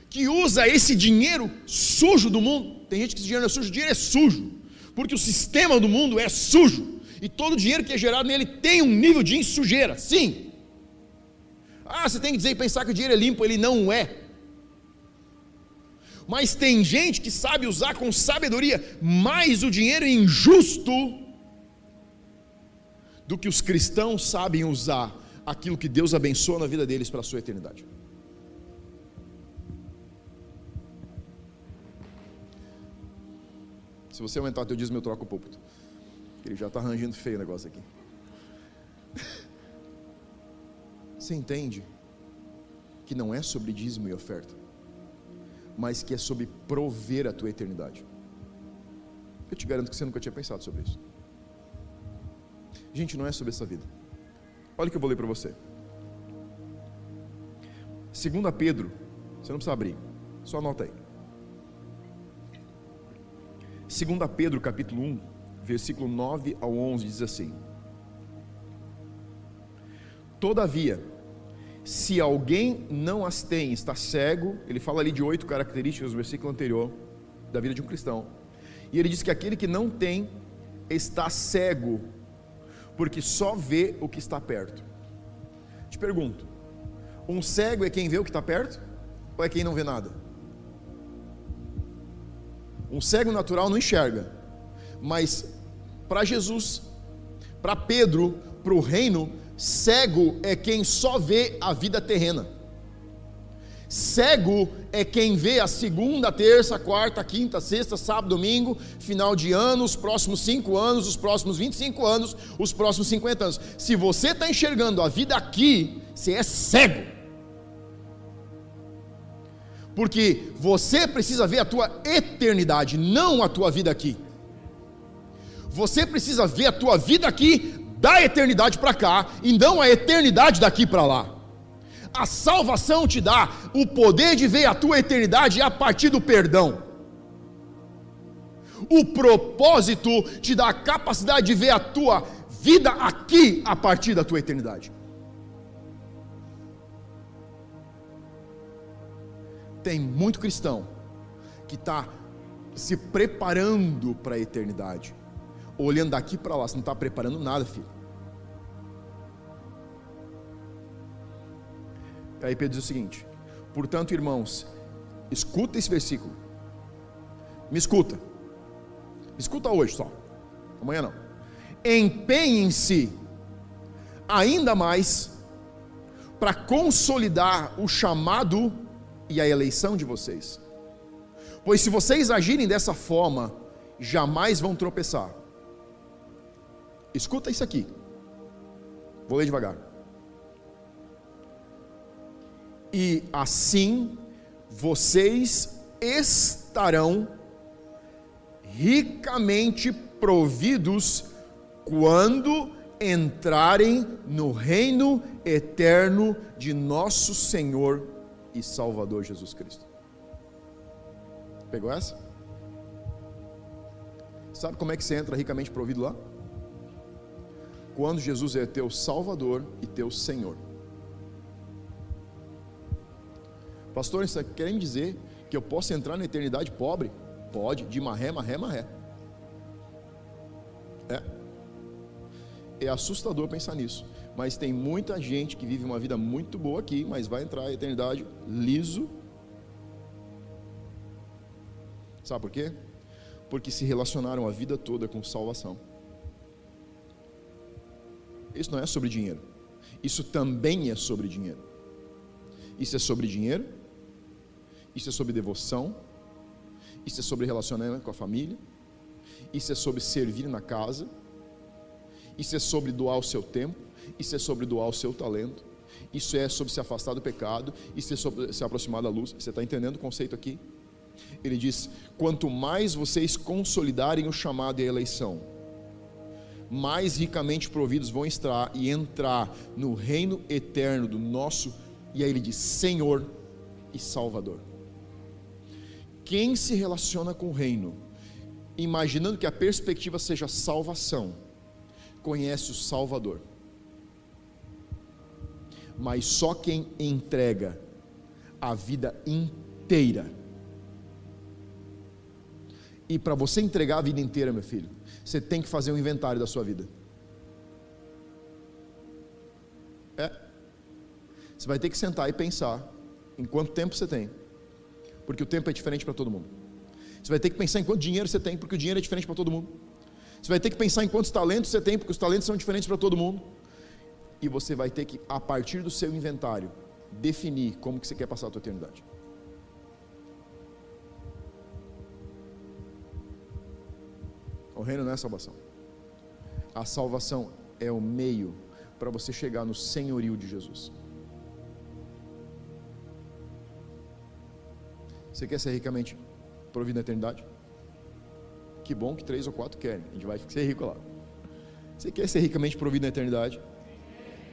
que usa esse dinheiro sujo do mundo. Tem gente que esse dinheiro é sujo, o dinheiro é sujo, porque o sistema do mundo é sujo. E todo o dinheiro que é gerado nele tem um nível de sujeira, sim. Ah, você tem que dizer e pensar que o dinheiro é limpo, ele não é. Mas tem gente que sabe usar com sabedoria mais o dinheiro injusto do que os cristãos sabem usar aquilo que Deus abençoa na vida deles para a sua eternidade. Se você aumentar o teu dízimo, eu troco o púlpito. Ele já está arranjando feio o negócio aqui. Você entende que não é sobre dízimo e oferta, mas que é sobre prover a tua eternidade. Eu te garanto que você nunca tinha pensado sobre isso. Gente, não é sobre essa vida. Olha o que eu vou ler para você. Segunda Pedro, você não precisa abrir, só anota aí. Segunda Pedro, capítulo 1, versículo 9 ao 11 diz assim: Todavia, se alguém não as tem, está cego, ele fala ali de oito características no versículo anterior da vida de um cristão. E ele diz que aquele que não tem está cego porque só vê o que está perto. Te pergunto: um cego é quem vê o que está perto? Ou é quem não vê nada? Um cego natural não enxerga, mas para Jesus, para Pedro, para o reino, cego é quem só vê a vida terrena. Cego é quem vê a segunda, terça, quarta, quinta, sexta, sábado, domingo, final de ano, os próximos cinco anos, os próximos 25 anos, os próximos 50 anos. Se você está enxergando a vida aqui, você é cego. Porque você precisa ver a tua eternidade, não a tua vida aqui. Você precisa ver a tua vida aqui da eternidade para cá e não a eternidade daqui para lá. A salvação te dá o poder de ver a tua eternidade a partir do perdão. O propósito te dá a capacidade de ver a tua vida aqui a partir da tua eternidade. Tem muito cristão que está se preparando para a eternidade, olhando daqui para lá, você não está preparando nada, filho. Aí Pedro diz o seguinte: portanto, irmãos, escuta esse versículo. Me escuta. Escuta hoje só. Amanhã não. Empenhem-se ainda mais para consolidar o chamado e a eleição de vocês. Pois se vocês agirem dessa forma, jamais vão tropeçar. Escuta isso aqui. Vou ler devagar e assim vocês estarão ricamente providos quando entrarem no reino eterno de nosso Senhor e Salvador Jesus Cristo. Pegou essa? Sabe como é que você entra ricamente provido lá? Quando Jesus é teu Salvador e teu Senhor. Pastor, você quer me dizer que eu posso entrar na eternidade pobre? Pode, de marré, marré, marré. É. É assustador pensar nisso. Mas tem muita gente que vive uma vida muito boa aqui, mas vai entrar na eternidade liso. Sabe por quê? Porque se relacionaram a vida toda com salvação. Isso não é sobre dinheiro. Isso também é sobre dinheiro. Isso é sobre dinheiro isso é sobre devoção. Isso é sobre relacionamento com a família. Isso é sobre servir na casa. Isso é sobre doar o seu tempo. Isso é sobre doar o seu talento. Isso é sobre se afastar do pecado. Isso é sobre se aproximar da luz. Você está entendendo o conceito aqui? Ele diz: quanto mais vocês consolidarem o chamado e a eleição, mais ricamente providos vão estar e entrar no reino eterno do nosso, e aí ele diz: Senhor e Salvador. Quem se relaciona com o reino, imaginando que a perspectiva seja salvação, conhece o Salvador. Mas só quem entrega a vida inteira. E para você entregar a vida inteira, meu filho, você tem que fazer um inventário da sua vida. É. Você vai ter que sentar e pensar em quanto tempo você tem. Porque o tempo é diferente para todo mundo. Você vai ter que pensar em quanto dinheiro você tem, porque o dinheiro é diferente para todo mundo. Você vai ter que pensar em quantos talentos você tem, porque os talentos são diferentes para todo mundo. E você vai ter que, a partir do seu inventário, definir como que você quer passar a sua eternidade. O reino não é salvação. A salvação é o meio para você chegar no senhorio de Jesus. Você quer ser ricamente provido na eternidade? Que bom que três ou quatro querem. A gente vai ser rico lá. Você quer ser ricamente provido na eternidade?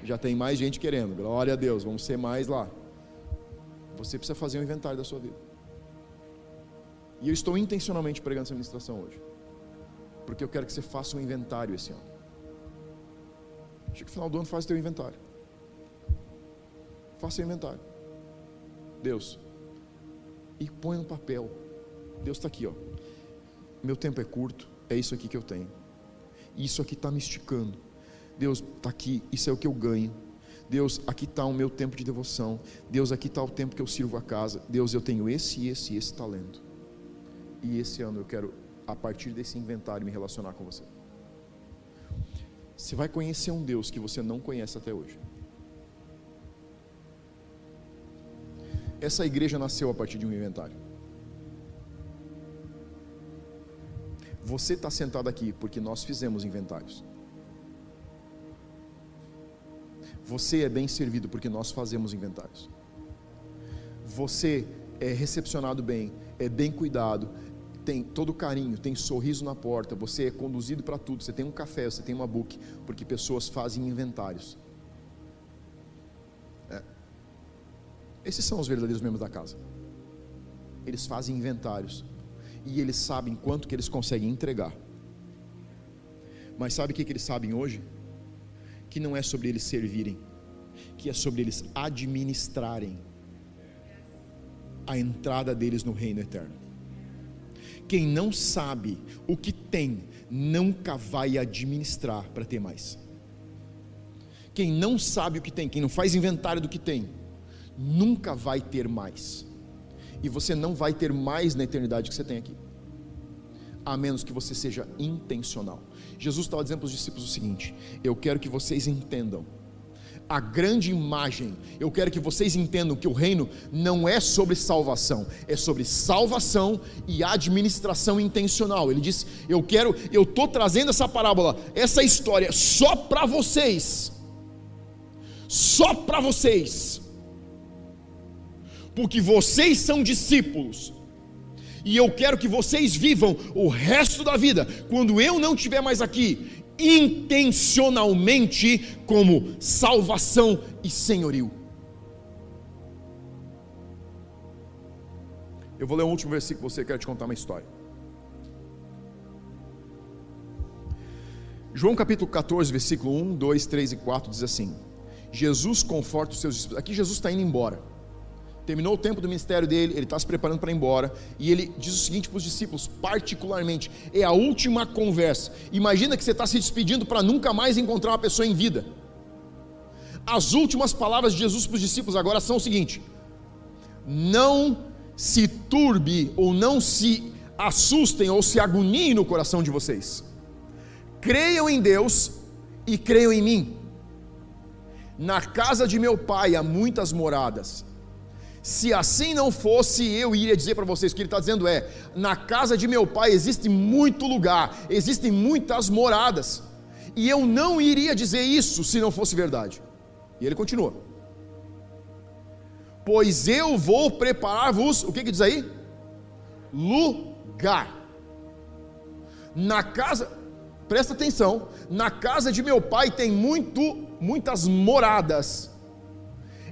Já tem mais gente querendo. Glória a Deus, vamos ser mais lá. Você precisa fazer um inventário da sua vida. E eu estou intencionalmente pregando essa ministração hoje. Porque eu quero que você faça um inventário esse ano. Chega no final do ano, faz o teu inventário. Faça o inventário. Deus. E põe no papel. Deus está aqui, ó. Meu tempo é curto, é isso aqui que eu tenho. Isso aqui está me esticando. Deus, está aqui, isso é o que eu ganho. Deus, aqui está o meu tempo de devoção. Deus, aqui está o tempo que eu sirvo a casa. Deus, eu tenho esse, esse, esse talento. E esse ano eu quero, a partir desse inventário, me relacionar com você. Você vai conhecer um Deus que você não conhece até hoje. Essa igreja nasceu a partir de um inventário. Você está sentado aqui porque nós fizemos inventários. Você é bem servido porque nós fazemos inventários. Você é recepcionado bem, é bem cuidado, tem todo carinho, tem sorriso na porta, você é conduzido para tudo, você tem um café, você tem uma book, porque pessoas fazem inventários. Esses são os verdadeiros membros da casa. Eles fazem inventários e eles sabem quanto que eles conseguem entregar. Mas sabe o que, que eles sabem hoje? Que não é sobre eles servirem, que é sobre eles administrarem a entrada deles no reino eterno. Quem não sabe o que tem, nunca vai administrar para ter mais. Quem não sabe o que tem, quem não faz inventário do que tem, nunca vai ter mais e você não vai ter mais na eternidade que você tem aqui, a menos que você seja intencional. Jesus estava dizendo para os discípulos o seguinte: Eu quero que vocês entendam a grande imagem. Eu quero que vocês entendam que o reino não é sobre salvação, é sobre salvação e administração intencional. Ele disse: Eu quero, eu estou trazendo essa parábola, essa história só para vocês, só para vocês porque vocês são discípulos. E eu quero que vocês vivam o resto da vida, quando eu não estiver mais aqui, intencionalmente como salvação e senhorio. Eu vou ler o último versículo você quer te contar uma história. João capítulo 14, versículo 1, 2, 3 e 4 diz assim: Jesus conforta os seus discípulos. Aqui Jesus está indo embora terminou o tempo do ministério dele, ele está se preparando para ir embora, e ele diz o seguinte para os discípulos, particularmente, é a última conversa. Imagina que você está se despedindo para nunca mais encontrar uma pessoa em vida. As últimas palavras de Jesus para os discípulos agora são o seguinte: não se turbe ou não se assustem ou se agoniem no coração de vocês. Creiam em Deus e creiam em mim. Na casa de meu pai há muitas moradas. Se assim não fosse, eu iria dizer para vocês: o que ele está dizendo é: na casa de meu pai existe muito lugar, existem muitas moradas, e eu não iria dizer isso se não fosse verdade. E ele continua: Pois eu vou preparar-vos, o que, que diz aí? Lugar. Na casa, presta atenção, na casa de meu pai tem muito, muitas moradas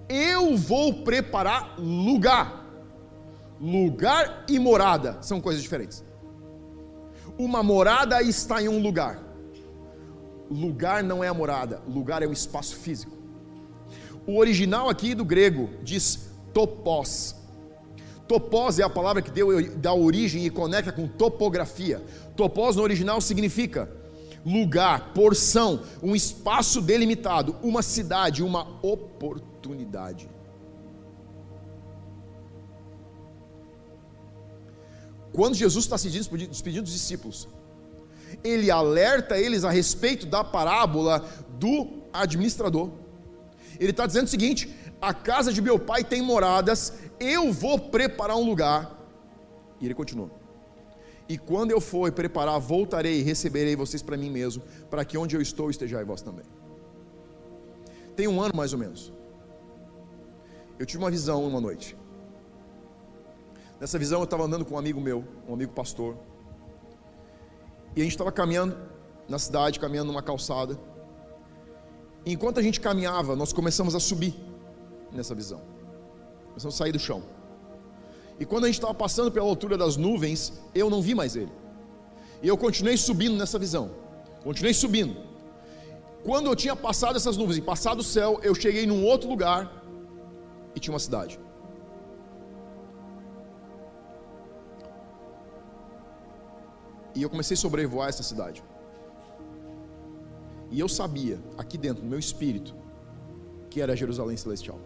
eu vou preparar lugar. Lugar e morada são coisas diferentes. Uma morada está em um lugar. Lugar não é a morada, lugar é o espaço físico. O original aqui do grego diz topos. Topós é a palavra que deu, dá origem e conecta com topografia. Topós no original significa lugar, porção, um espaço delimitado, uma cidade, uma oportunidade. Quando Jesus está se despedindo dos discípulos, ele alerta eles a respeito da parábola do administrador. Ele está dizendo o seguinte: a casa de meu pai tem moradas, eu vou preparar um lugar. E ele continua. E quando eu for preparar, voltarei e receberei vocês para mim mesmo, para que onde eu estou estejais vós também. Tem um ano mais ou menos. Eu tive uma visão uma noite. Nessa visão eu estava andando com um amigo meu, um amigo pastor. E a gente estava caminhando na cidade, caminhando numa calçada. E enquanto a gente caminhava, nós começamos a subir nessa visão. Começamos a sair do chão. E quando a gente estava passando pela altura das nuvens, eu não vi mais ele. E eu continuei subindo nessa visão. Continuei subindo. Quando eu tinha passado essas nuvens e passado o céu, eu cheguei num outro lugar e tinha uma cidade. E eu comecei a sobrevoar essa cidade. E eu sabia, aqui dentro, no meu espírito, que era Jerusalém Celestial.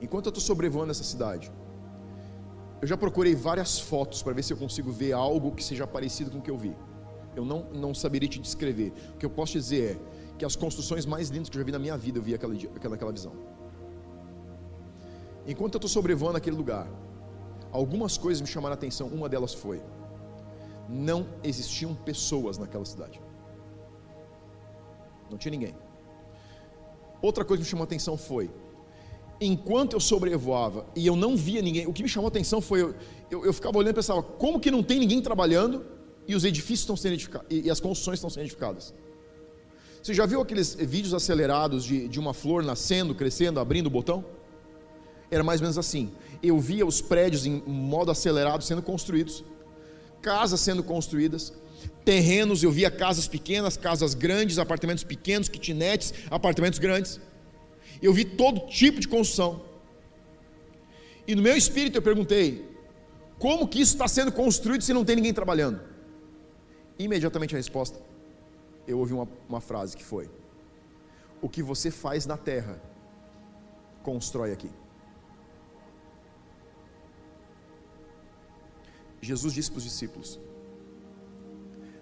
Enquanto eu estou sobrevoando essa cidade, eu já procurei várias fotos para ver se eu consigo ver algo que seja parecido com o que eu vi. Eu não, não saberia te descrever. O que eu posso dizer é que as construções mais lindas que eu já vi na minha vida, eu vi aquela, aquela, aquela visão. Enquanto eu estou sobrevoando aquele lugar, algumas coisas me chamaram a atenção. Uma delas foi: não existiam pessoas naquela cidade. Não tinha ninguém. Outra coisa que me chamou a atenção foi: enquanto eu sobrevoava e eu não via ninguém, o que me chamou a atenção foi, eu, eu, eu ficava olhando e pensava, como que não tem ninguém trabalhando e os edifícios estão sendo edificados, e, e as construções estão sendo edificadas? Você já viu aqueles vídeos acelerados de, de uma flor nascendo, crescendo, abrindo o botão? Era mais ou menos assim. Eu via os prédios em modo acelerado sendo construídos, casas sendo construídas, terrenos, eu via casas pequenas, casas grandes, apartamentos pequenos, kitnets, apartamentos grandes. Eu vi todo tipo de construção. E no meu espírito eu perguntei: como que isso está sendo construído se não tem ninguém trabalhando? Imediatamente a resposta, eu ouvi uma, uma frase que foi: O que você faz na terra, constrói aqui. Jesus disse para os discípulos: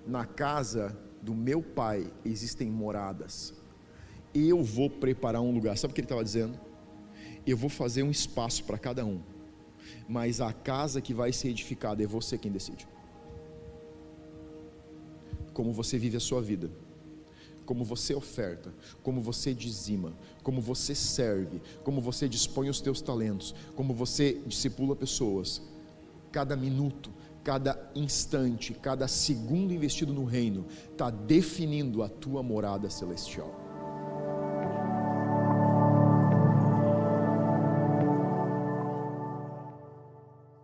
Na casa do meu pai existem moradas eu vou preparar um lugar. Sabe o que ele estava dizendo? Eu vou fazer um espaço para cada um, mas a casa que vai ser edificada é você quem decide. Como você vive a sua vida, como você oferta, como você dizima, como você serve, como você dispõe os teus talentos, como você discipula pessoas. Cada minuto, cada instante, cada segundo investido no reino está definindo a tua morada celestial.